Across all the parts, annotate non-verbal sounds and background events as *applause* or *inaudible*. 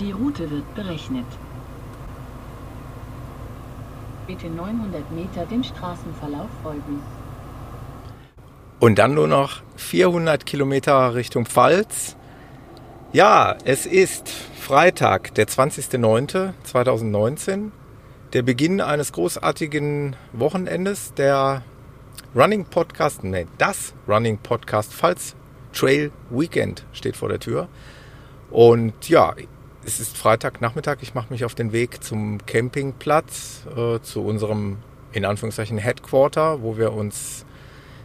Die Route wird berechnet. Bitte 900 Meter dem Straßenverlauf folgen. Und dann nur noch 400 Kilometer Richtung Pfalz. Ja, es ist Freitag, der 20.09.2019. Der Beginn eines großartigen Wochenendes. Der Running Podcast, nee, das Running Podcast Pfalz Trail Weekend steht vor der Tür. Und ja, es ist Freitagnachmittag. Ich mache mich auf den Weg zum Campingplatz, äh, zu unserem in Anführungszeichen Headquarter, wo wir uns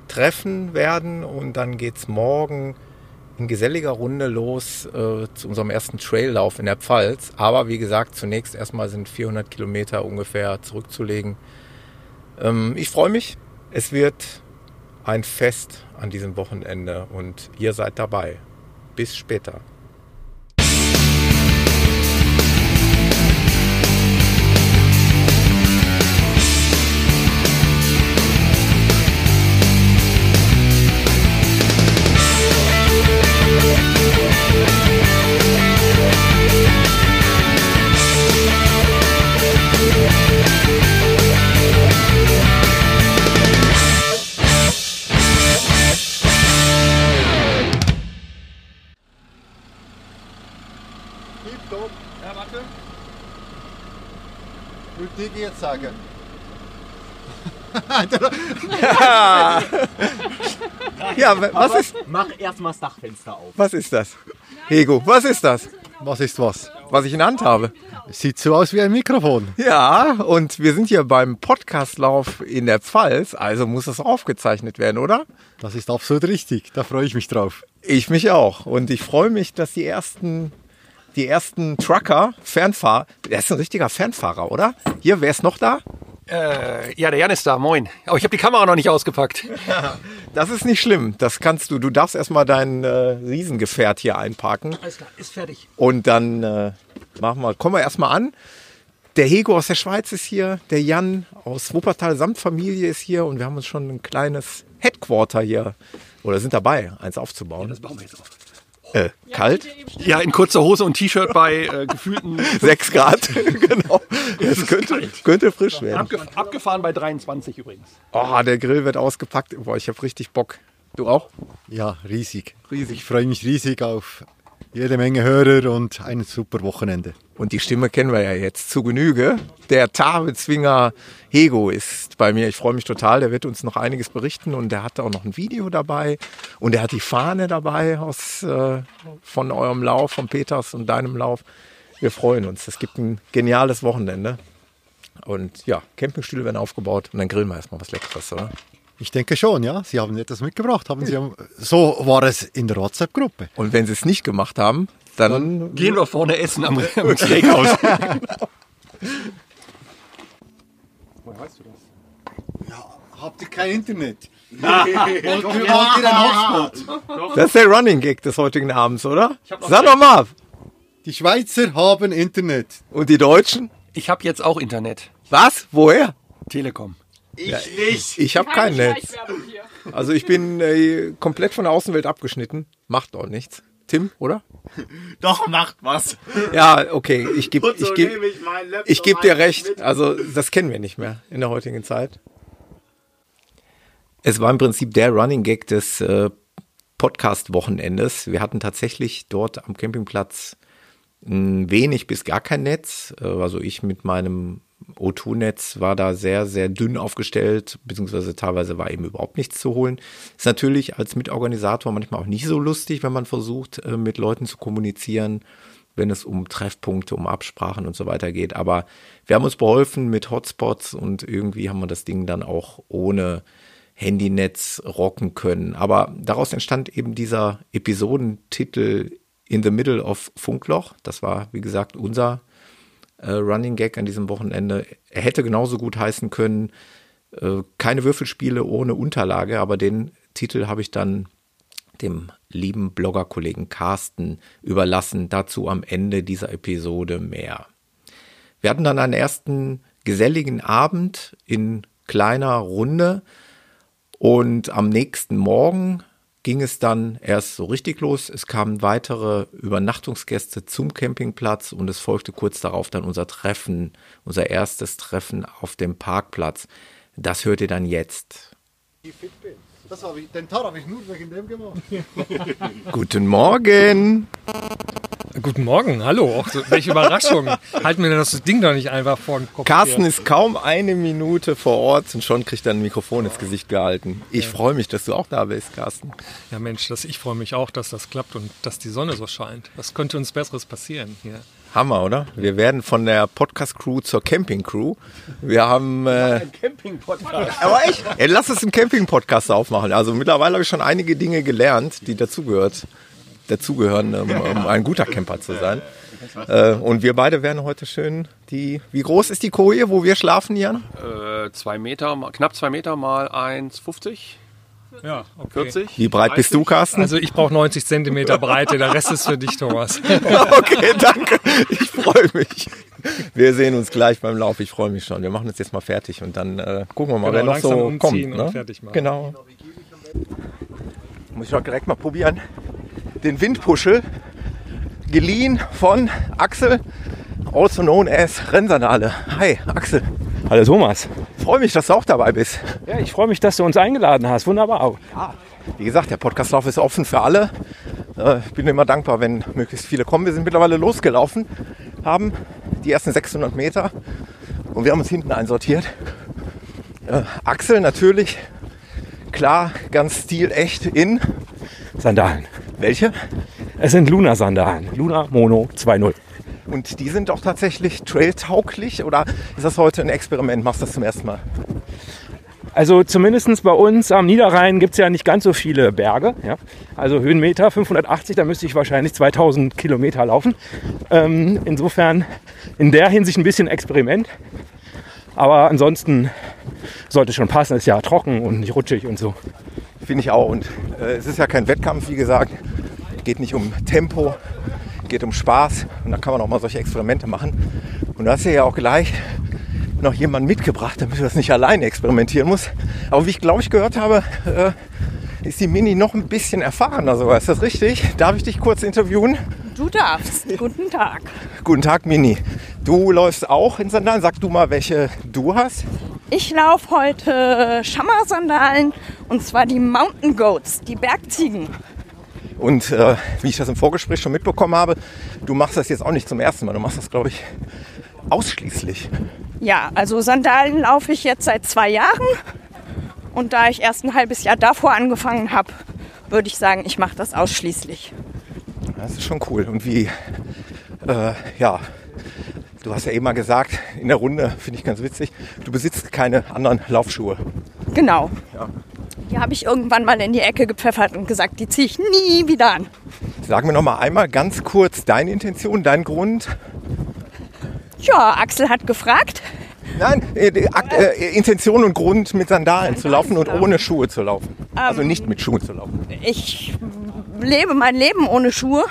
treffen werden. Und dann geht es morgen in geselliger Runde los äh, zu unserem ersten Traillauf in der Pfalz. Aber wie gesagt, zunächst erstmal sind 400 Kilometer ungefähr zurückzulegen. Ähm, ich freue mich. Es wird ein Fest an diesem Wochenende und ihr seid dabei. Bis später. Ja was, ist, Mach erstmal das Dachfenster auf. was ist das? Hego, was ist das? Was ist was? Was ich in der Hand habe. Sieht so aus wie ein Mikrofon. Ja, und wir sind hier beim Podcastlauf in der Pfalz, also muss das aufgezeichnet werden, oder? Das ist absolut richtig. Da freue ich mich drauf. Ich mich auch. Und ich freue mich, dass die ersten, die ersten Trucker, Fernfahrer, der ist ein richtiger Fernfahrer, oder? Hier, wer ist noch da? Äh, ja, der Jan ist da, moin. Aber ich habe die Kamera noch nicht ausgepackt. *laughs* Das ist nicht schlimm. Das kannst du. Du darfst erstmal dein äh, Riesengefährt hier einparken. Alles klar, ist fertig. Und dann äh, machen wir, kommen wir erstmal an. Der Hego aus der Schweiz ist hier, der Jan aus Wuppertal samt Familie ist hier und wir haben uns schon ein kleines Headquarter hier oder sind dabei, eins aufzubauen. Das bauen wir jetzt auf. Äh, kalt, Ja, in kurzer Hose und T-Shirt bei äh, gefühlten *laughs* 6 Grad, *laughs* genau. Es könnte, könnte frisch werden. abgef abgefahren bei 23 übrigens. Oh, der Grill wird ausgepackt. Boah, ich habe richtig Bock. Du auch? Ja, riesig. Riesig. Ich freue mich riesig auf jede Menge Hörer und ein super Wochenende. Und die Stimme kennen wir ja jetzt zu Genüge. Der Tabezwinger Hego ist bei mir. Ich freue mich total. Der wird uns noch einiges berichten und der hat auch noch ein Video dabei. Und er hat die Fahne dabei aus, äh, von eurem Lauf, von Peters und deinem Lauf. Wir freuen uns. Es gibt ein geniales Wochenende. Und ja, Campingstühle werden aufgebaut und dann grillen wir erstmal was Leckeres, oder? Ich denke schon, ja. Sie haben etwas mitgebracht. Haben Sie, so war es in der WhatsApp-Gruppe. Und wenn sie es nicht gemacht haben, dann Gehen wir vorne essen am, *laughs* am Steakhouse. Woher weißt du das? Ja, habt ihr kein Internet? *laughs* wollt, ihr, wollt ihr einen Hotspot? Das ist der Running Gag des heutigen Abends, oder? Sag doch mal. Die Schweizer haben Internet. Und die Deutschen? Ich habe jetzt auch Internet. Was? Woher? Telekom. Ich habe kein Netz. Also ich bin äh, komplett von der Außenwelt abgeschnitten. Macht auch nichts. Tim, oder? *laughs* Doch, macht was. Ja, okay. Ich gebe so ich geb, ich ich geb dir recht. mit. Also das kennen wir nicht mehr in der heutigen Zeit. Es war im Prinzip der Running Gag des äh, Podcast-Wochenendes. Wir hatten tatsächlich dort am Campingplatz ein wenig bis gar kein Netz. Äh, Also ich mit meinem O2-Netz war da sehr, sehr dünn aufgestellt, beziehungsweise teilweise war eben überhaupt nichts zu holen. Ist natürlich als Mitorganisator manchmal auch nicht so lustig, wenn man versucht, äh, mit Leuten zu kommunizieren, wenn es um Treffpunkte, um Absprachen und so weiter geht. Aber wir haben uns beholfen mit Hotspots und irgendwie haben wir das Ding dann auch ohne Handynetz rocken können. Aber daraus entstand eben dieser Episodentitel In the Middle of Funkloch. Das war, wie gesagt, unser äh, Running Gag an diesem Wochenende. Er hätte genauso gut heißen können, äh, keine Würfelspiele ohne Unterlage, aber den Titel habe ich dann dem lieben Bloggerkollegen Carsten überlassen. Dazu am Ende dieser Episode mehr. Wir hatten dann einen ersten geselligen Abend in kleiner Runde und am nächsten Morgen ging es dann erst so richtig los. Es kamen weitere Übernachtungsgäste zum Campingplatz und es folgte kurz darauf dann unser Treffen, unser erstes Treffen auf dem Parkplatz. Das hört ihr dann jetzt. Ich, den Tar habe ich nur wegen dem gemacht. *laughs* Guten Morgen. Guten Morgen, hallo. Auch so, welche Überraschung. Halten wir das Ding doch nicht einfach vor den Kopf. Carsten her. ist kaum eine Minute vor Ort und schon kriegt er ein Mikrofon ins Gesicht gehalten. Ich freue mich, dass du auch da bist, Carsten. Ja, Mensch, das, ich freue mich auch, dass das klappt und dass die Sonne so scheint. Was könnte uns Besseres passieren hier? Hammer, oder? Wir werden von der Podcast-Crew zur Camping-Crew. Wir haben. Äh, Camping-Podcast. aber echt? Ey, lass uns einen Camping-Podcast aufmachen. Also mittlerweile habe ich schon einige Dinge gelernt, die dazugehört, dazugehören, um, um ein guter Camper zu sein. Äh, und wir beide werden heute schön die. Wie groß ist die Koje, wo wir schlafen, Jan? Äh, zwei Meter, mal- knapp zwei Meter mal 1,50, Ja, okay. 40. Wie breit bist du, Carsten? Also ich brauche 90 Zentimeter Breite, der Rest ist für dich, Thomas. *laughs* Okay, danke. Ich freue mich. Wir sehen uns gleich beim Lauf. Ich freue mich schon. Wir machen uns jetzt mal fertig und dann äh, gucken wir mal, Genau, wer noch so umziehen kommt. und Ne? fertig machen. Genau. Muss ich doch direkt mal probieren. Den Windpuschel, geliehen von Axel, also known as Rennsandale. Hi, Axel. Hallo Thomas. Freue mich, dass du auch dabei bist. Ja, ich freue mich, dass du uns eingeladen hast. Wunderbar. Wie gesagt, der Podcastlauf ist offen für alle. Äh, Ich bin immer dankbar, wenn möglichst viele kommen. Wir sind mittlerweile losgelaufen, haben die ersten 600 Meter und wir haben uns hinten einsortiert. Äh, Axel natürlich, klar, ganz stilecht in. Sandalen. Welche? Es sind Luna-Sandalen. Luna Mono 2.0. Und die sind auch tatsächlich trailtauglich oder ist das heute ein Experiment? Machst du das zum ersten Mal? Also zumindest bei uns am Niederrhein gibt es ja nicht ganz so viele Berge. Ja? Also Höhenmeter 580, da müsste ich wahrscheinlich 2000 Kilometer laufen. Ähm, insofern in der Hinsicht ein bisschen Experiment. Aber ansonsten sollte schon passen. Ist ja trocken und nicht rutschig und so. Finde ich auch. Und äh, es ist ja kein Wettkampf, wie gesagt. Geht nicht um Tempo, geht um Spaß. Und da kann man auch mal solche Experimente machen. Und du hast ja auch gleich noch jemanden mitgebracht, damit du das nicht alleine experimentieren musst. Aber wie ich glaube ich gehört habe, äh, ist die Mini noch ein bisschen erfahrener sogar. Ist das richtig? Darf ich dich kurz interviewen? Du darfst. *laughs* Guten Tag. Guten Tag, Mini. Du läufst auch in Sandalen. Sag du mal, welche du hast. Ich laufe heute Schammer-Sandalen und zwar die Mountain Goats, die Bergziegen. Und äh, wie ich das im Vorgespräch schon mitbekommen habe, du machst das jetzt auch nicht zum ersten Mal. Du machst das, glaube ich, ausschließlich. Ja, also Sandalen laufe ich jetzt seit zwei Jahren und da ich erst ein halbes Jahr davor angefangen habe, würde ich sagen, ich mache das ausschließlich. Das ist schon cool. Und wie, äh, ja, du hast ja eben mal gesagt, in der Runde, finde ich ganz witzig, du besitzt keine anderen Laufschuhe. Genau. Die habe ich irgendwann mal in die Ecke gepfeffert und gesagt, die ziehe ich nie wieder an. Sag mir noch mal einmal ganz kurz deine Intention, dein Grund. Ja, Axel hat gefragt. Nein, äh, äh, Intention und Grund mit Sandalen zu laufen und ohne Schuhe zu laufen. Also Ähm. nicht mit Schuhen zu laufen. Ich lebe mein Leben ohne Schuhe.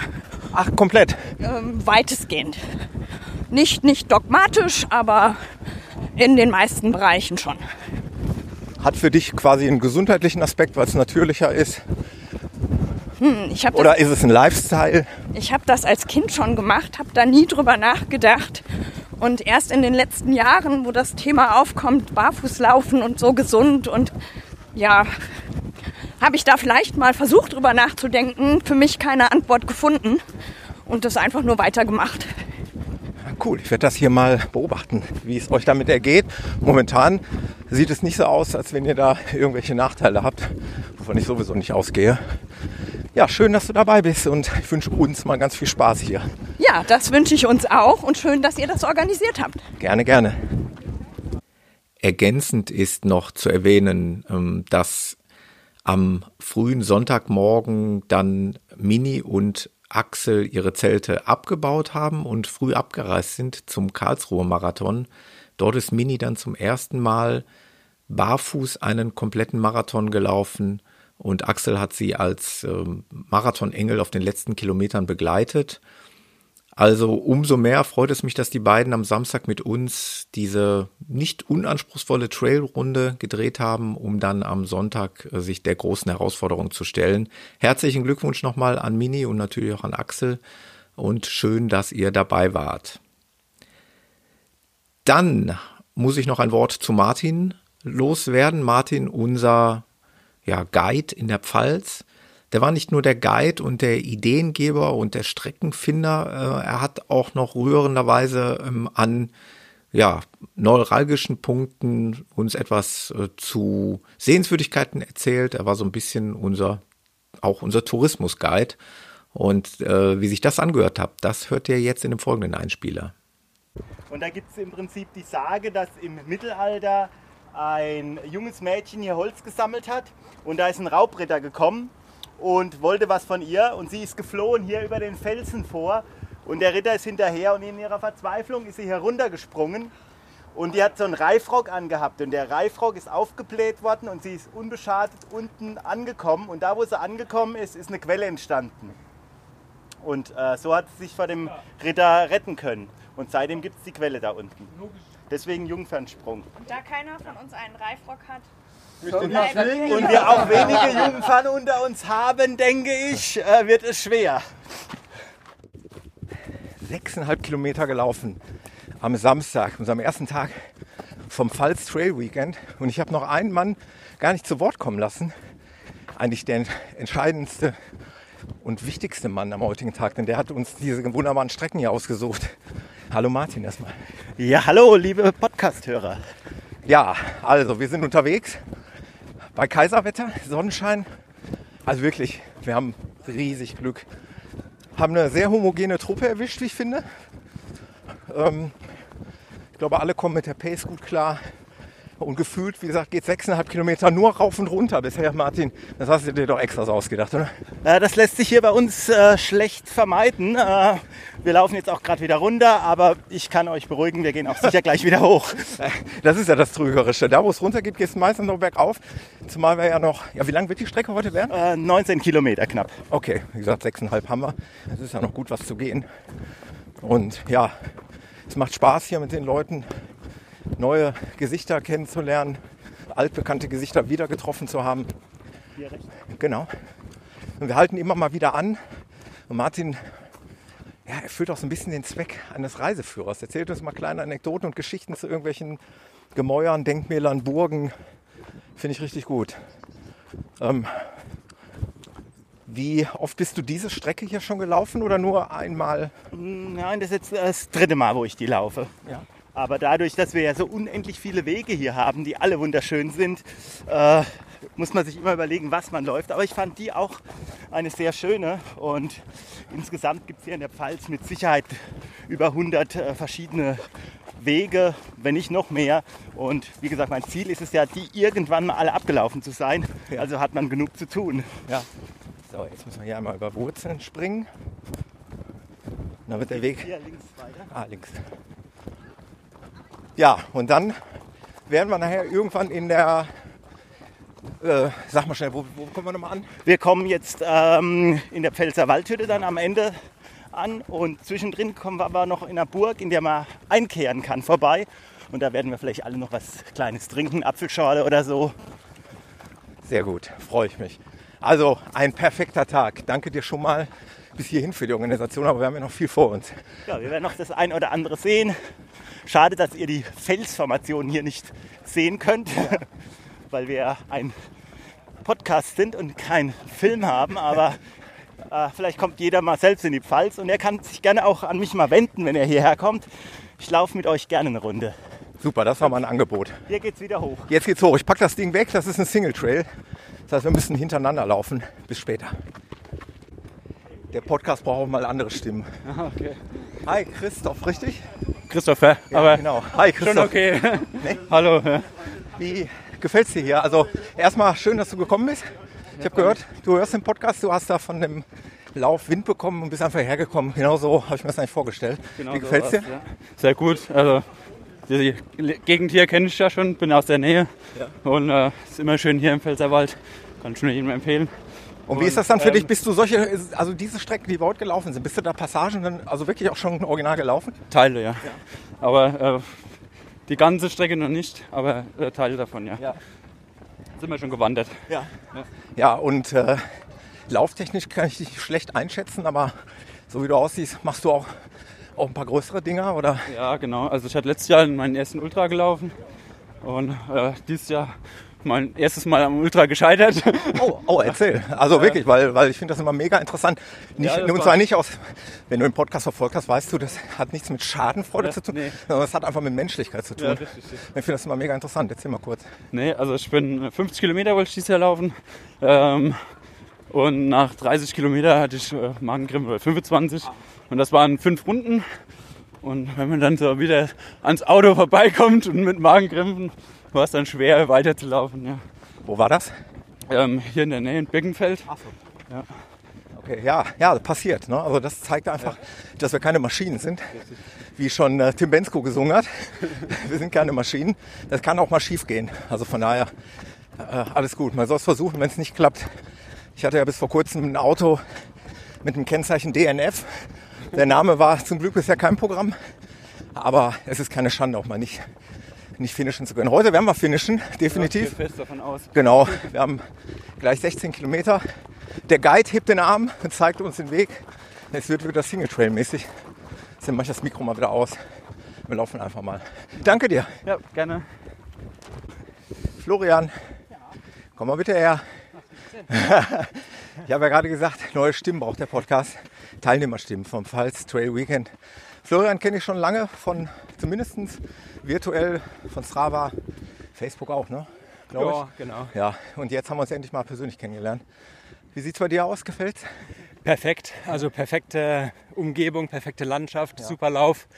Ach, komplett. ähm, weitestgehend. Nicht, nicht dogmatisch, aber in den meisten Bereichen schon. Hat für dich quasi einen gesundheitlichen Aspekt, weil es natürlicher ist? Habe Oder das, ist es ein Lifestyle? ich hab das als Kind schon gemacht, habe da nie drüber nachgedacht. Und erst in den letzten Jahren, wo das Thema aufkommt, Barfußlaufen und so gesund und ja, habe ich da vielleicht mal versucht drüber nachzudenken, für mich keine Antwort gefunden und das einfach nur weitergemacht. Cool, ich werde das hier mal beobachten, wie es euch damit ergeht. Momentan sieht es nicht so aus, als wenn ihr da irgendwelche Nachteile habt, wovon ich sowieso nicht ausgehe. Ja, schön, dass du dabei bist und ich wünsche uns mal ganz viel Spaß hier. Ja, das wünsche ich uns auch und schön, dass ihr das organisiert habt. Gerne, gerne. Ergänzend ist noch zu erwähnen, ähm, dass am frühen Sonntagmorgen dann Mini und Axel ihre Zelte abgebaut haben und früh abgereist sind zum Karlsruher Marathon. Dort ist Mini dann zum ersten Mal barfuß einen kompletten Marathon gelaufen und Axel hat sie als ähm, Marathonengel auf den letzten Kilometern begleitet. Also umso mehr freut es mich, dass die beiden am Samstag mit uns diese nicht unanspruchsvolle Trailrunde gedreht haben, um dann am Sonntag äh, sich der großen Herausforderung zu stellen. Herzlichen Glückwunsch nochmal an Mini und natürlich auch an Axel und schön, dass ihr dabei wart. Dann muss ich noch ein Wort zu Martin loswerden. Martin, unser ja, Guide in der Pfalz der war nicht nur der Guide und der Ideengeber und der Streckenfinder, äh, er hat auch noch rührenderweise ähm, an ja, neuralgischen Punkten uns etwas äh, zu Sehenswürdigkeiten erzählt. Er war so ein bisschen unser, auch unser Tourismusguide. Und äh, wie sich das angehört hat, das hört ihr jetzt in dem folgenden Einspieler. Und da gibt es im Prinzip die Sage, dass im Mittelalter ein junges Mädchen hier Holz gesammelt hat und da ist ein Raubritter gekommen und wollte was von ihr und sie ist geflohen hier über den Felsen vor und der Ritter ist hinterher und in ihrer Verzweiflung ist sie heruntergesprungen und die hat so einen Reifrock angehabt und der Reifrock ist aufgebläht worden und sie ist unbeschadet unten angekommen und da wo sie angekommen ist, ist eine Quelle entstanden. Und äh, so hat sie sich vor dem Ritter retten können. Und seitdem gibt es die Quelle da unten. Deswegen Jungfernsprung. Und da keiner von uns einen Reifrock hat, Und wir auch wenige Jungfern unter uns haben, denke ich, äh, wird es schwer. Sechseinhalb Kilometer gelaufen am Samstag, unserem ersten Tag vom Pfalz Trail Weekend. Und ich habe noch einen Mann gar nicht zu Wort kommen lassen. Eigentlich der entscheidendste und wichtigste Mann am heutigen Tag, denn der hat uns diese wunderbaren Strecken hier ausgesucht. Hallo Martin erstmal. Ja, hallo, liebe Podcast-Hörer. Ja, also wir sind unterwegs bei Kaiserwetter, Sonnenschein. Also wirklich, wir haben riesig Glück. Haben eine sehr homogene Truppe erwischt, wie ich finde. Ähm, ich glaube, alle kommen mit der Pace gut klar. Und gefühlt, wie gesagt, geht sechseinhalb Kilometer nur rauf und runter bisher, Martin. Das hast du dir doch extra so ausgedacht, oder? Äh, das lässt sich hier bei uns äh, schlecht vermeiden. Äh, wir laufen jetzt auch gerade wieder runter, aber ich kann euch beruhigen, wir gehen auch sicher gleich wieder hoch. *laughs* Das ist ja das Trügerische. Da, wo es runter geht, geht es meistens noch bergauf. Zumal wir ja noch, ja, wie lang wird die Strecke heute werden? Äh, 19 Kilometer knapp. Okay, wie gesagt, sechseinhalb haben wir. Es ist ja noch gut was zu gehen. Und ja, es macht Spaß hier mit den Leuten neue Gesichter kennenzulernen, altbekannte Gesichter wieder getroffen zu haben. Hier rechts. Genau. Und wir halten immer mal wieder an. Und Martin ja, erfüllt auch so ein bisschen den Zweck eines Reiseführers. Erzählt uns mal kleine Anekdoten und Geschichten zu irgendwelchen Gemäuern, Denkmälern, Burgen. Finde ich richtig gut. Ähm, wie oft bist du diese Strecke hier schon gelaufen oder nur einmal? Nein, das ist jetzt das dritte Mal, wo ich die laufe. Ja. Aber dadurch, dass wir ja so unendlich viele Wege hier haben, die alle wunderschön sind, äh, muss man sich immer überlegen, was man läuft. Aber ich fand die auch eine sehr schöne. Und insgesamt gibt es hier in der Pfalz mit Sicherheit über 100 äh, verschiedene Wege, wenn nicht noch mehr. Und wie gesagt, mein Ziel ist es ja, die irgendwann mal alle abgelaufen zu sein. Ja. Also hat man genug zu tun. Ja. So, jetzt müssen wir hier einmal über Wurzeln springen. Dann wird der Weg. Hier links weiter. Ah, links. Ja, und dann werden wir nachher irgendwann in der. Äh, sag mal schnell, wo, wo kommen wir nochmal an? Wir kommen jetzt ähm, in der Pfälzer Waldhütte dann am Ende an und zwischendrin kommen wir aber noch in einer Burg, in der man einkehren kann, vorbei. Und da werden wir vielleicht alle noch was Kleines trinken, Apfelschorle oder so. Sehr gut, freue ich mich. Also ein perfekter Tag. Danke dir schon mal bis hierhin für die Organisation, aber wir haben ja noch viel vor uns. Ja, wir werden noch das ein oder andere sehen. Schade, dass ihr die Felsformation hier nicht sehen könnt, *laughs* weil wir ein Podcast sind und keinen Film haben. Aber äh, vielleicht kommt jeder mal selbst in die Pfalz und er kann sich gerne auch an mich mal wenden, wenn er hierher kommt. Ich laufe mit euch gerne eine Runde. Super, das war mal ein Angebot. Hier geht's wieder hoch. Jetzt geht's hoch. Ich packe das Ding weg, das ist ein Single Trail. Das heißt, wir müssen hintereinander laufen. Bis später. Der Podcast braucht auch mal andere Stimmen. *laughs* Okay. Hi, Christoph, richtig? Christopher, Ja, aber genau. Hi, Christoph. schon okay. Nee? *laughs* Hallo. Ja. Wie gefällt's dir hier? Also erstmal schön, dass du gekommen bist. Ich habe gehört, du hörst den Podcast, du hast da von dem Lauf Wind bekommen und bist einfach hergekommen. Genau so habe ich mir das eigentlich vorgestellt. Genau Wie so gefällt's dir? Ja. Sehr gut. Also die Gegend hier kenne ich ja schon, bin aus der Nähe. Und äh, ist immer schön hier im Pfälzerwald. Kann ich nur jedem empfehlen. Und wie ist das dann für ähm, dich? Bist du solche, also diese Strecken, die wir heute gelaufen sind, bist du da Passagen dann also wirklich auch schon original gelaufen? Teile, ja. Aber äh, die ganze Strecke noch nicht, aber äh, Teile davon, ja. Ja. Sind wir schon gewandert. Ja. Ja, und äh, lauftechnisch kann ich dich schlecht einschätzen, aber so wie du aussiehst, machst du auch, auch ein paar größere Dinger, oder? Ja, genau. Also ich hatte letztes Jahr meinen ersten Ultra gelaufen und äh, dieses Jahr mein erstes Mal am Ultra gescheitert. *laughs* Oh, oh erzähl. Also wirklich, weil, weil ich finde das immer mega interessant. Nicht, Ja, das und war- zwar nicht aus, wenn du den Podcast verfolgt hast, weißt du, das hat nichts mit Schadenfreude Ja, zu tun, nee. sondern das hat einfach mit Menschlichkeit zu tun. Ja, richtig, richtig. Ich finde das immer mega interessant. Erzähl mal kurz. Nee, also ich bin 50 Kilometer wollte ich dieses Jahr laufen. Ähm, und nach 30 Kilometer hatte ich äh, Magenkrämpfe, oder 25. Und das waren fünf Runden. Und wenn man dann so wieder ans Auto vorbeikommt und mit Magenkrämpfen, war es dann schwer *laughs* weiterzulaufen. Ja. Wo war das? Ähm, hier in der Nähe in Beckenfeld. Okay, ja, ja, das passiert. Ne? Also das zeigt einfach, dass wir keine Maschinen sind, wie schon äh, Tim Bensko gesungen hat. *laughs* wir sind keine Maschinen. Das kann auch mal schief gehen. Also von daher äh, alles gut. Man soll es versuchen, wenn es nicht klappt. Ich hatte ja bis vor kurzem ein Auto mit dem Kennzeichen DNF. Der Name war zum Glück bisher kein Programm. Aber es ist keine Schande, auch mal nicht, nicht finishen zu können. Heute werden wir finishen, definitiv. Gehe fest davon aus. Genau, wir haben gleich 16 Kilometer. Der Guide hebt den Arm und *laughs* zeigt uns den Weg. Es wird wieder Single Trail mäßig. Deswegen mache ich das Mikro mal wieder aus. Wir laufen einfach mal. Danke dir. Ja, gerne. Florian, komm mal bitte her. *laughs* ich habe ja gerade gesagt, neue Stimmen braucht der Podcast. Teilnehmerstimmen vom Pfalz Trail Weekend. Florian kenne ich schon lange von zumindest virtuell von Strava, Facebook auch, ne? Glaube Ja, genau. Ja, und jetzt haben wir uns endlich mal persönlich kennengelernt. Wie sieht es bei dir aus? Gefällt's? Perfekt. Also perfekte Umgebung, perfekte Landschaft, super Lauf,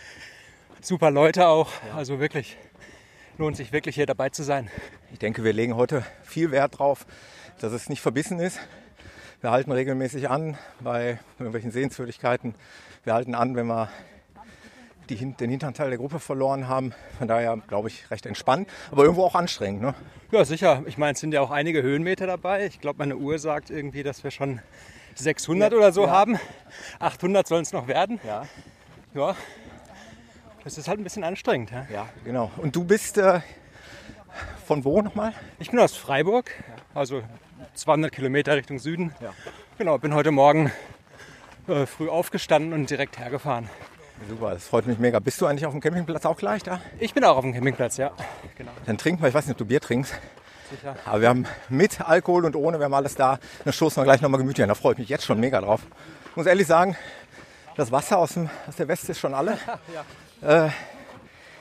super Leute auch. Also wirklich lohnt sich wirklich hier dabei zu sein. Ich denke, wir legen heute viel Wert drauf, dass es nicht verbissen ist. Wir halten regelmäßig an bei irgendwelchen Sehenswürdigkeiten. Wir halten an, wenn wir die, den hinteren Teil der Gruppe verloren haben. Von daher, glaube ich, recht entspannt, aber irgendwo auch anstrengend. Ne? Ja, sicher. Ich meine, es sind ja auch einige Höhenmeter dabei. Ich glaube, meine Uhr sagt irgendwie, dass wir schon 600 oder so haben. 800 sollen es noch werden. Ja. Ja. Das ist halt ein bisschen anstrengend. Ja. ja, genau. Und du bist äh, von wo nochmal? Ich bin aus Freiburg, also 200 Kilometer Richtung Süden. Genau, bin heute Morgen äh, früh aufgestanden und direkt hergefahren. Super, das freut mich mega. Bist du eigentlich auf dem Campingplatz auch gleich da? Ich bin auch auf dem Campingplatz, ja. Genau. Dann trinken wir, ich weiß nicht, ob du Bier trinkst. Sicher. Aber wir haben mit Alkohol und ohne, wir haben alles da. Dann stoßen wir gleich nochmal gemütlich an. Da freue ich mich jetzt schon mega drauf. Ich muss ehrlich sagen, das Wasser aus, dem, aus der Weste ist schon alle. *laughs* äh,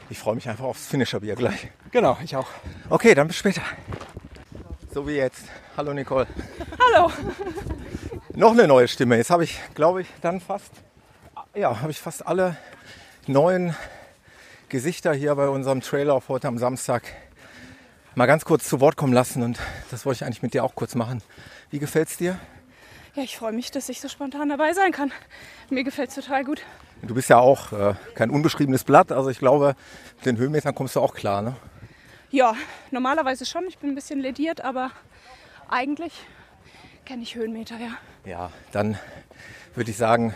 ich freue mich einfach aufs Finisher-Bier gleich. Genau, ich auch. Okay, dann bis später. So wie jetzt. Hallo Nicole. Hallo. Noch eine neue Stimme. Jetzt habe ich, glaube ich, dann fast, ja, habe ich fast alle neuen Gesichter hier bei unserem Trailer heute am Samstag mal ganz kurz zu Wort kommen lassen. Und das wollte ich eigentlich mit dir auch kurz machen. Wie gefällt's dir? Ja, ich freue mich, dass ich so spontan dabei sein kann. Mir gefällt es total gut. Du bist ja auch äh, kein unbeschriebenes Blatt. Also ich glaube, mit den Höhenmetern kommst du auch klar. Ne? Ja, normalerweise schon. Ich bin ein bisschen lediert, aber eigentlich kenne ich Höhenmeter, ja. Ja, dann würde ich sagen,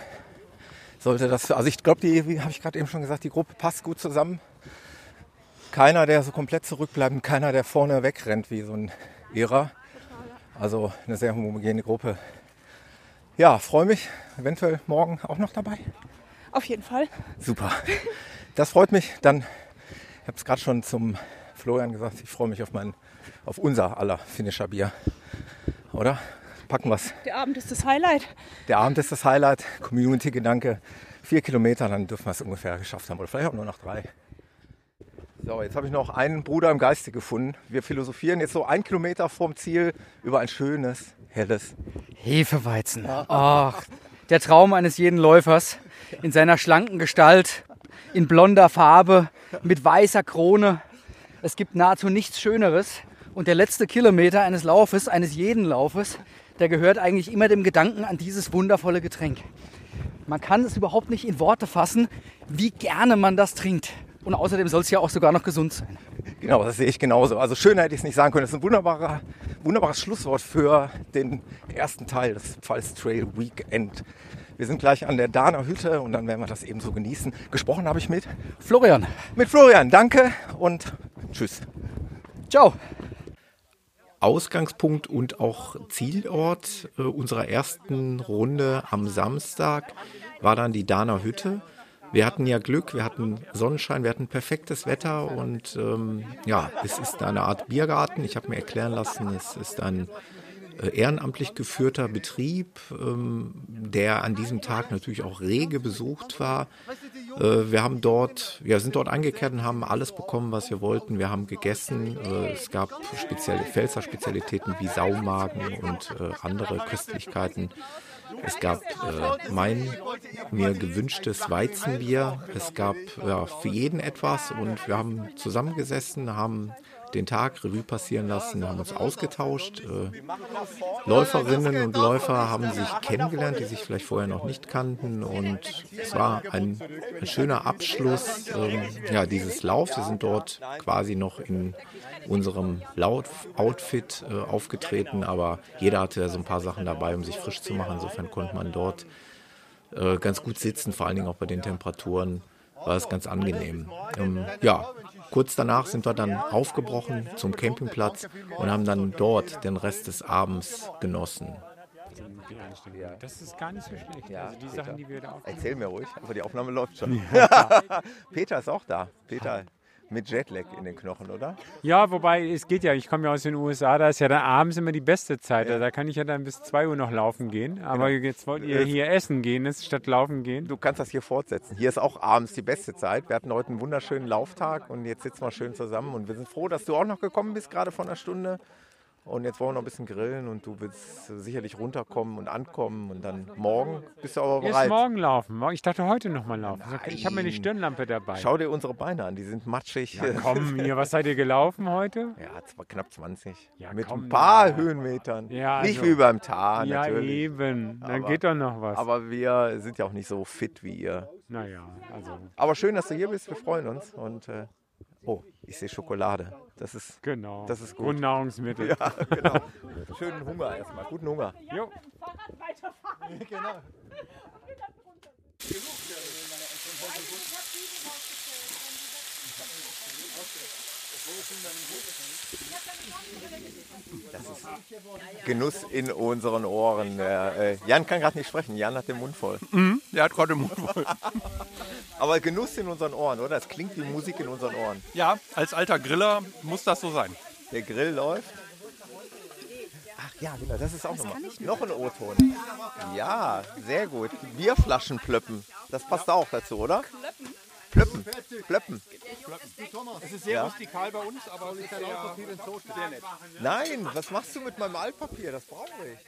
sollte das, also ich glaube, die, wie habe ich gerade eben schon gesagt, die Gruppe passt gut zusammen. Keiner, der so komplett zurückbleibt keiner, der vorne wegrennt wie so ein Irrer. Also eine sehr homogene Gruppe. Ja, freue mich. Eventuell morgen auch noch dabei. Auf jeden Fall. Super. Das freut mich. Dann, ich habe es gerade schon zum Florian gesagt, ich freue mich auf mein, auf unser aller Finisher Bier. Oder? Packen wir's. Der Abend ist das Highlight. Der Abend ist das Highlight. Community-Gedanke. Vier Kilometer, dann dürfen wir es ungefähr geschafft haben. Oder vielleicht auch nur noch drei. So, jetzt habe ich noch einen Bruder im Geiste gefunden. Wir philosophieren jetzt so ein Kilometer vorm Ziel über ein schönes, helles. Hefeweizen. Ach, der Traum eines jeden Läufers in seiner schlanken Gestalt, in blonder Farbe, mit weißer Krone. Es gibt nahezu nichts Schöneres. Und der letzte Kilometer eines Laufes, eines jeden Laufes, der gehört eigentlich immer dem Gedanken an dieses wundervolle Getränk. Man kann es überhaupt nicht in Worte fassen, wie gerne man das trinkt. Und außerdem soll es ja auch sogar noch gesund sein. Genau, das sehe ich genauso. Also schöner hätte ich es nicht sagen können. Es ist ein wunderbarer, wunderbares Schlusswort für den ersten Teil des Pfalz Trail Weekend. Wir sind gleich an der Dahner Hütte und dann werden wir das eben so genießen. Gesprochen habe ich mit Florian. Mit Florian, danke und tschüss. Ciao. Ausgangspunkt und auch Zielort äh, unserer ersten Runde am Samstag war dann die Dahner Hütte. Wir hatten ja Glück, wir hatten Sonnenschein, wir hatten perfektes Wetter und ähm, ja, es ist eine Art Biergarten. Ich habe mir erklären lassen, es ist ein ehrenamtlich geführter Betrieb, ähm, der an diesem Tag natürlich auch rege besucht war. Äh, wir haben dort, wir sind dort eingekehrt und haben alles bekommen, was wir wollten. Wir haben gegessen. Äh, es gab spezielle Pfälzer-Spezialitäten wie Saumagen und andere Köstlichkeiten. Es gab äh, mein mir gewünschtes Weizenbier. Es gab ja, für jeden etwas und wir haben zusammengesessen, haben den Tag Revue passieren lassen, haben uns ausgetauscht. Äh, Läuferinnen und Läufer haben sich kennengelernt, die sich vielleicht vorher noch nicht kannten. Und es war ein, ein schöner Abschluss ähm, ja, dieses Laufs. Wir sind dort quasi noch in unserem Lauf-Outfit äh, aufgetreten, aber jeder hatte so ein paar Sachen dabei, um sich frisch zu machen. Insofern konnte man dort äh, ganz gut sitzen, vor allen Dingen auch bei den Temperaturen war es ganz angenehm. Ähm, ja, Kurz danach sind wir dann aufgebrochen zum Campingplatz und haben dann dort den Rest des Abends genossen. Das ist gar nicht so schlecht. Ja, also die Peter, Sachen, die wir da. Erzähl mir ruhig, aber die Aufnahme läuft schon. Ja. *laughs* Peter ist auch da. Peter mit Jetlag in den Knochen, oder? Ja, wobei es geht ja, ich komme ja aus den USA, da ist ja dann abends immer die beste Zeit. Da kann ich ja dann bis 2 Uhr noch laufen gehen. Aber Genau. jetzt wollt ihr hier essen gehen, ist, statt laufen gehen. Du kannst das hier fortsetzen. Hier ist auch abends die beste Zeit. Wir hatten heute einen wunderschönen Lauftag und jetzt sitzen wir schön zusammen. Und wir sind froh, dass du auch noch gekommen bist, gerade vor einer Stunde. Und jetzt wollen wir noch ein bisschen grillen und du willst sicherlich runterkommen und ankommen. Und dann morgen bist du aber bereit. morgen laufen. Ich dachte heute noch mal laufen. Ich habe mir die Stirnlampe dabei. Schau dir unsere Beine an, die sind matschig. Ja, *laughs* komm, hier, was seid ihr gelaufen heute? Ja, zwar knapp 20. Ja, Mit komm, ein paar ja. Höhenmetern. Ja, nicht also- wie beim Tar, Ja, natürlich. eben. Dann Aber- geht doch noch was. Aber wir sind ja auch nicht so fit wie ihr. Naja, also. Aber schön, dass du hier bist. Wir freuen uns. Und äh, oh, ich sehe Schokolade. Das ist, Genau. das ist gut. Grundnahrungsmittel. Ja, genau. *laughs* Schönen Hunger erstmal. Guten Hunger. Jo. Genau. Das ist Genuss in unseren Ohren. Äh, Jan kann gerade nicht sprechen. Jan hat den Mund voll. Mhm, der hat gerade den Mund voll. *laughs* Aber Genuss in unseren Ohren, oder? Das klingt wie Musik in unseren Ohren. Ja, als alter Griller muss das so sein. Der Grill läuft. Ach ja, genau, das ist auch nochmal. Noch ein O-Ton. Ja, sehr gut. Bierflaschen plöppen. Das passt auch dazu, oder? Plöppen. Plöppen. Es ist sehr Ja. rustikal bei uns, aber es ist sehr, sehr nett. Nein, was machst du mit meinem Altpapier? Das brauche ich.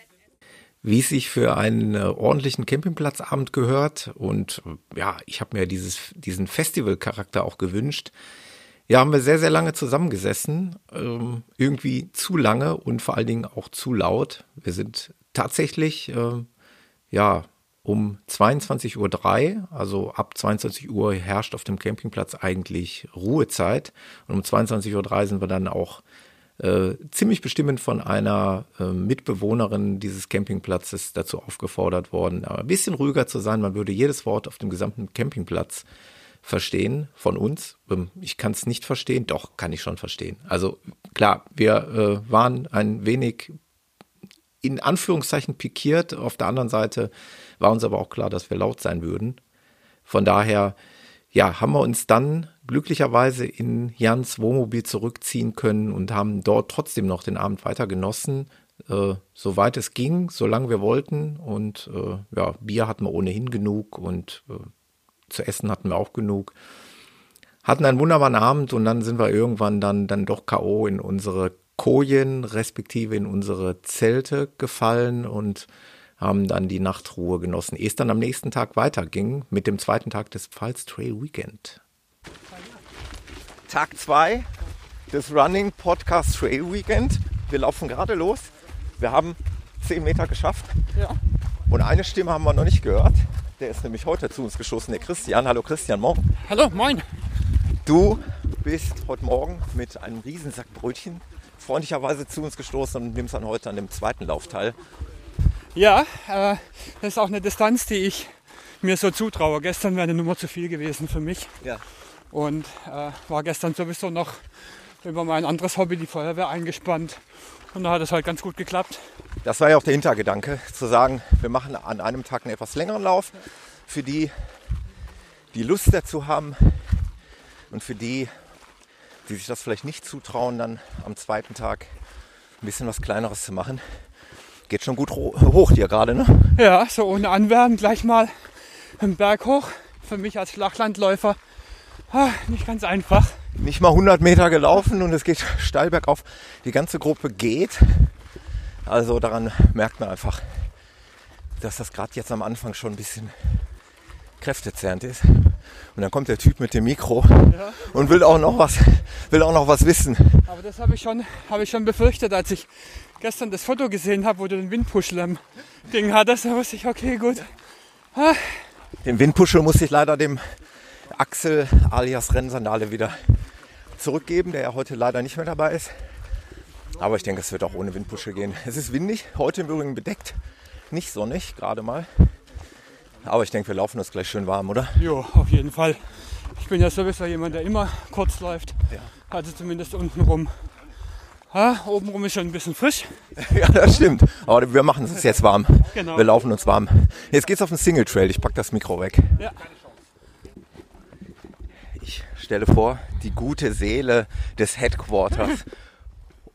wie es sich für einen äh, ordentlichen Campingplatzabend gehört. Und äh, ja, ich habe mir dieses, diesen Festivalcharakter auch gewünscht. Ja, haben wir sehr, sehr lange zusammengesessen. Ähm, irgendwie zu lange und vor allen Dingen auch zu laut. Wir sind tatsächlich, ähm, ja, um 22.03 Uhr, also ab 22 Uhr herrscht auf dem Campingplatz eigentlich Ruhezeit. Und um 22.03 Uhr sind wir dann auch äh, ziemlich bestimmend von einer äh, Mitbewohnerin dieses Campingplatzes dazu aufgefordert worden, aber ein bisschen ruhiger zu sein. Man würde jedes Wort auf dem gesamten Campingplatz verstehen von uns. Ähm, Ich kann es nicht verstehen, doch kann ich schon verstehen. Also klar, wir äh, waren ein wenig in Anführungszeichen pikiert. Auf der anderen Seite war uns aber auch klar, dass wir laut sein würden. Von daher, ja, haben wir uns dann glücklicherweise in Jans Wohnmobil zurückziehen können und haben dort trotzdem noch den Abend weiter genossen, äh, soweit es ging, solange wir wollten. Und äh, ja, Bier hatten wir ohnehin genug und äh, zu essen hatten wir auch genug. Hatten einen wunderbaren Abend und dann sind wir irgendwann dann, dann doch K.O. in unsere Kojen, respektive in unsere Zelte gefallen und haben dann die Nachtruhe genossen, ehe es dann am nächsten Tag weiterging mit dem zweiten Tag des Pfalz Trail Weekend. Tag 2 des Running Podcast Trail Weekend. Wir laufen gerade los. Wir haben 10 Meter geschafft. Ja. Und eine Stimme haben wir noch nicht gehört. Der ist nämlich heute zu uns geschossen, der Christian. Hallo Christian, morgen. Hallo, moin. Du bist heute Morgen mit einem Riesensack Brötchen freundlicherweise zu uns gestoßen und nimmst dann heute an dem zweiten Lauf teil. Ja, äh, das ist auch eine Distanz, die ich mir so zutraue. Gestern wäre eine Nummer zu viel gewesen für mich. Ja. Und äh, war gestern sowieso noch über mein anderes Hobby, die Feuerwehr, eingespannt. Und da hat es halt ganz gut geklappt. Das war ja auch der Hintergedanke, zu sagen, wir machen an einem Tag einen etwas längeren Lauf. Für die, die Lust dazu haben und für die, die sich das vielleicht nicht zutrauen, dann am zweiten Tag ein bisschen was Kleineres zu machen. Geht schon gut hoch hier gerade, ne? Ja, so ohne Anwerben gleich mal einen Berg hoch. Für mich als Flachlandläufer ah, nicht ganz einfach. Nicht mal 100 Meter gelaufen und es geht steil bergauf. Die ganze Gruppe geht. Also daran merkt man einfach, dass das gerade jetzt am Anfang schon ein bisschen kräftezehrend ist. Und dann kommt der Typ mit dem Mikro und will auch noch was, will auch noch was wissen. Aber das habe ich, schon- habe ich schon befürchtet, als ich gestern das Foto gesehen habe, wo du den Windpuschel im Ding hattest. Da wusste ich, okay, gut. Ah, Den Windpuschel muss ich leider dem Axel alias Rennsandale wieder zurückgeben, der ja heute leider nicht mehr dabei ist. Aber ich denke, es wird auch ohne Windpuschel gehen. Es ist windig, heute im Übrigen bedeckt, nicht sonnig, gerade mal. Aber ich denke, wir laufen uns gleich schön warm, oder? Jo, auf jeden Fall. Ich bin ja sowieso jemand, der immer kurz läuft. Also zumindest unten rum. Ah, obenrum ist schon ein bisschen frisch. *laughs* Ja, das stimmt. Aber wir machen es uns jetzt warm. Genau. Wir laufen uns warm. Jetzt geht's auf den Single Trail. Ich pack das Mikro weg. Ja. Ich stelle vor, die gute Seele des Headquarters.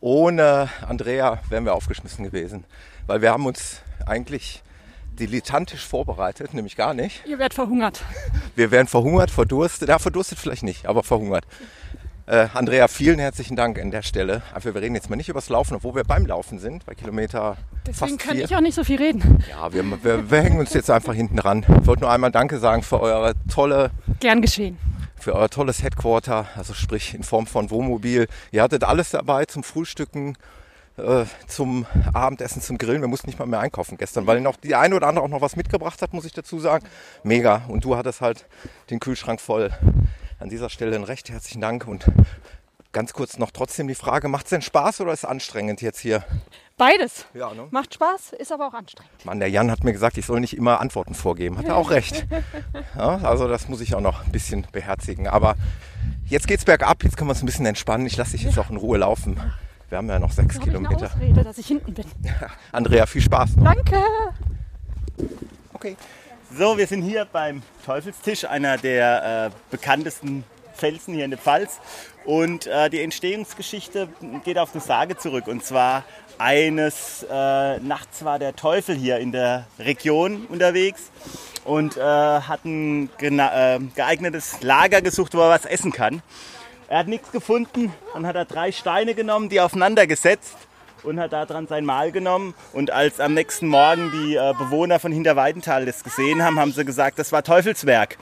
Ohne Andrea wären wir aufgeschmissen gewesen. Weil wir haben uns eigentlich dilettantisch vorbereitet, nämlich gar nicht. Ihr werdet verhungert. Wir wären verhungert, verdurstet. Ja, verdurstet vielleicht nicht, aber verhungert. Äh, Andrea, vielen herzlichen Dank an der Stelle. Aber wir reden jetzt mal nicht über das Laufen, obwohl wir beim Laufen sind, bei Kilometer Deswegen kann ich auch nicht so viel reden. Ja, wir, wir, wir hängen uns jetzt einfach hinten ran. Ich wollte nur einmal Danke sagen für eure tolle, Gern geschehen. für euer tolles Headquarter, also sprich in Form von Wohnmobil. Ihr hattet alles dabei zum Frühstücken, äh, zum Abendessen, zum Grillen. Wir mussten nicht mal mehr einkaufen gestern, weil noch die eine oder andere auch noch was mitgebracht hat, muss ich dazu sagen. Mega. Und du hattest halt den Kühlschrank voll. An dieser Stelle einen recht herzlichen Dank und ganz kurz noch trotzdem die Frage, macht es denn Spaß oder ist es anstrengend jetzt hier? Beides. Ja, ne? Macht Spaß, ist aber auch anstrengend. Mann, der Jan hat mir gesagt, ich soll nicht immer Antworten vorgeben. Hat er auch recht. *laughs* Ja, also das muss ich auch noch ein bisschen beherzigen. Aber jetzt geht's bergab, jetzt können wir uns ein bisschen entspannen. Ich lasse dich jetzt auch in Ruhe laufen. Wir haben ja noch sechs Da habe ich eine Kilometer. Ausrede, dass ich hinten bin. *laughs* Andrea, viel Spaß noch. Danke. Okay. So, wir sind hier beim Teufelstisch, einer der äh, bekanntesten Felsen hier in der Pfalz. Und äh, die Entstehungsgeschichte geht auf eine Sage zurück. Und zwar eines äh, Nachts war der Teufel hier in der Region unterwegs und äh, hat ein äh, geeignetes Lager gesucht, wo er was essen kann. Er hat nichts gefunden, dann hat er drei Steine genommen, die aufeinander gesetzt und hat daran sein Mahl genommen. Und als am nächsten Morgen die äh, Bewohner von Hinterweidenthal das gesehen haben, haben sie gesagt, das war Teufelswerk.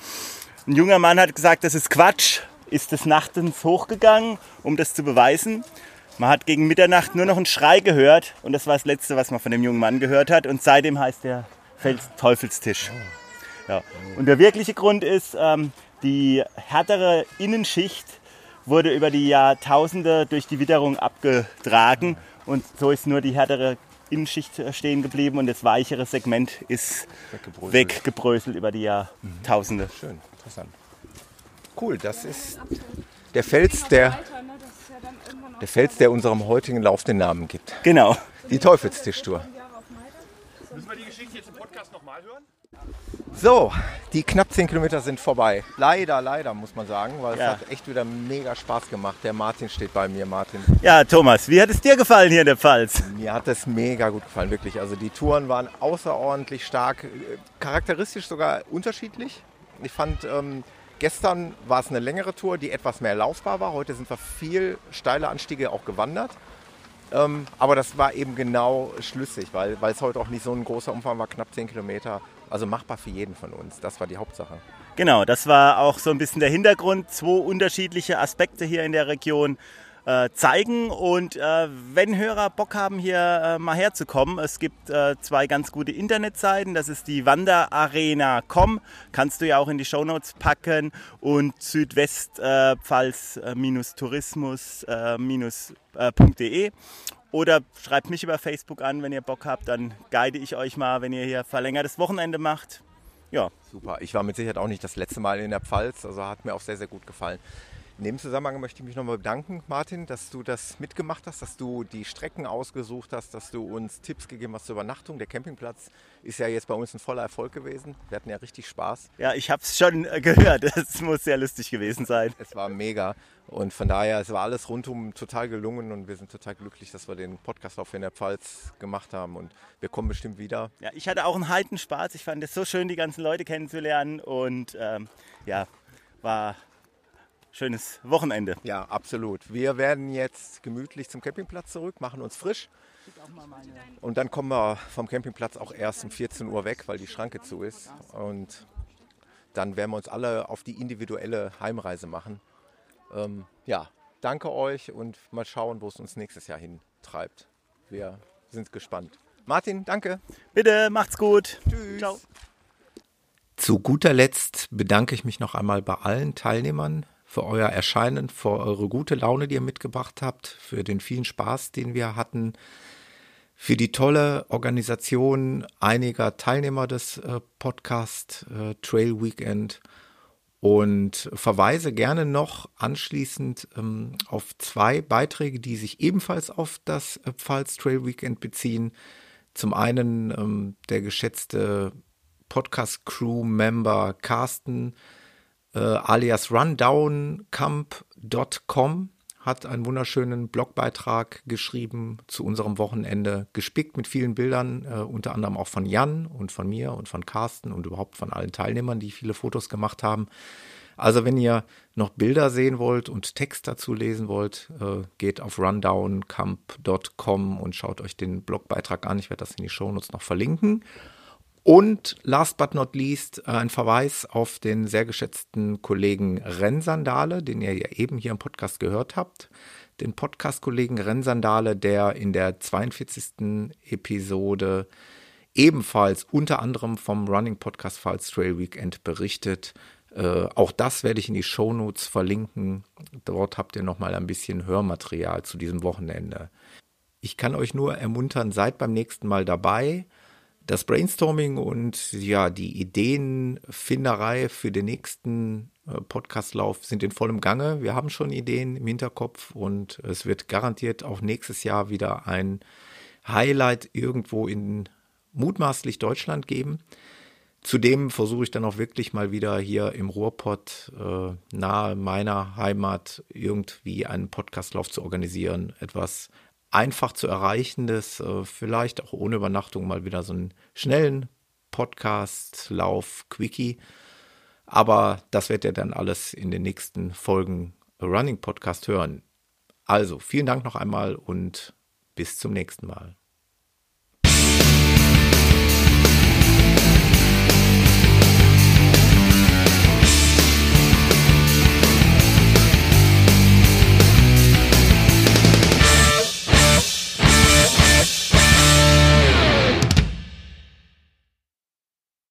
Ein junger Mann hat gesagt, das ist Quatsch, ist des Nachtens hochgegangen, um das zu beweisen. Man hat gegen Mitternacht nur noch einen Schrei gehört und das war das Letzte, was man von dem jungen Mann gehört hat. Und seitdem heißt der Fels Teufelstisch. Ja. Und der wirkliche Grund ist, ähm, die härtere Innenschicht wurde über die Jahrtausende durch die Witterung abgetragen und so ist nur die härtere Innenschicht stehen geblieben und das weichere Segment ist Weggebröselt. weggebröselt über die Jahrtausende. Schön, interessant. Cool, das ist der Fels, der, der Fels, der unserem heutigen Lauf den Namen gibt. Genau. Die Teufelstischtour. Müssen wir die Geschichte jetzt im Podcast nochmal hören? So, die knapp 10 Kilometer sind vorbei. Leider, leider muss man sagen, weil Ja. es hat echt wieder mega Spaß gemacht. Der Martin steht bei mir, Martin. Ja, Thomas, wie hat es dir gefallen hier in der Pfalz? Mir hat es mega gut gefallen, wirklich. Also die Touren waren außerordentlich stark, äh, charakteristisch sogar unterschiedlich. Ich fand, ähm, gestern war es eine längere Tour, die etwas mehr laufbar war. Heute sind wir viel steile Anstiege auch gewandert. Ähm, aber das war eben genau schlüssig, weil, weil es heute auch nicht so ein großer Umfang war, knapp 10 Kilometer. Also machbar für jeden von uns. Das war die Hauptsache. Genau, das war auch so ein bisschen der Hintergrund. Zwei unterschiedliche Aspekte hier in der Region. äh, zeigen. Und äh, wenn Hörer Bock haben, hier äh, mal herzukommen, es gibt äh, zwei ganz gute Internetseiten. Das ist die Wanderarena.com, kannst du ja auch in die Shownotes packen. Und Südwestpfalz-tourismus-de. Oder schreibt mich über Facebook an, wenn ihr Bock habt. Dann guide ich euch mal, wenn ihr hier verlängertes Wochenende macht. Ja. Super. Ich war mit Sicherheit auch nicht das letzte Mal in der Pfalz, also hat mir auch sehr, sehr gut gefallen. In dem Zusammenhang möchte ich mich nochmal bedanken, Martin, dass du das mitgemacht hast, dass du die Strecken ausgesucht hast, dass du uns Tipps gegeben hast zur Übernachtung. Der Campingplatz ist ja jetzt bei uns ein voller Erfolg gewesen. Wir hatten ja richtig Spaß. Ja, ich habe es schon äh, gehört. *laughs* Es muss sehr lustig gewesen sein. Es war mega. Und von daher, es war alles rundum total gelungen und wir sind total glücklich, dass wir den Podcast auch in der Pfalz gemacht haben und wir kommen bestimmt wieder. Ja, ich hatte auch einen heiten Spaß. Ich fand es so schön, die ganzen Leute kennenzulernen und ähm, ja, war schönes Wochenende. Ja, absolut. Wir werden jetzt gemütlich zum Campingplatz zurück, machen uns frisch. Und dann kommen wir vom Campingplatz auch erst um 14 Uhr weg, weil die Schranke zu ist. Und dann werden wir uns alle auf die individuelle Heimreise machen. Ähm, ja, danke euch und mal schauen, wo es uns nächstes Jahr hintreibt. Wir sind gespannt. Martin, danke. Bitte, macht's gut. Tschüss. Ciao. Zu guter Letzt bedanke ich mich noch einmal bei allen Teilnehmern für euer Erscheinen, für eure gute Laune, die ihr mitgebracht habt, für den vielen Spaß, den wir hatten, für die tolle Organisation einiger Teilnehmer des äh, Podcast äh, Trail Weekend und verweise gerne noch anschließend ähm, auf zwei Beiträge, die sich ebenfalls auf das äh, Pfalz Trail Weekend beziehen. Zum einen ähm, der geschätzte Podcast-Crew-Member Carsten äh, alias rundowncamp.com hat einen wunderschönen Blogbeitrag geschrieben zu unserem Wochenende, gespickt mit vielen Bildern, äh, unter anderem auch von Jan und von mir und von Carsten und überhaupt von allen Teilnehmern, die viele Fotos gemacht haben. Also wenn ihr noch Bilder sehen wollt und Text dazu lesen wollt, äh, geht auf rundowncamp.com und schaut euch den Blogbeitrag an. Ich werde das in die Shownotes noch verlinken. Und last but not least ein Verweis auf den sehr geschätzten Kollegen Rennsandale, den ihr ja eben hier im Podcast gehört habt. Den Podcast-Kollegen Rennsandale, der in der 42. Episode ebenfalls unter anderem vom Running Podcast Files Trail Weekend berichtet. Äh, auch das werde ich in die Show Notes verlinken. Dort habt ihr nochmal ein bisschen Hörmaterial zu diesem Wochenende. Ich kann euch nur ermuntern, seid beim nächsten Mal dabei das Brainstorming und ja, die Ideenfinderei für den nächsten äh, Podcastlauf sind in vollem Gange. Wir haben schon Ideen im Hinterkopf und es wird garantiert auch nächstes Jahr wieder ein Highlight irgendwo in mutmaßlich Deutschland geben. Zudem versuche ich dann auch wirklich mal wieder hier im Ruhrpott äh, nahe meiner Heimat irgendwie einen Podcastlauf zu organisieren. Etwas einfach zu erreichendes, äh, vielleicht auch ohne Übernachtung mal wieder so einen schnellen Podcast, Lauf, Quickie. Aber das werdet ihr dann alles in den nächsten Folgen Running Podcast hören. Also vielen Dank noch einmal und bis zum nächsten Mal.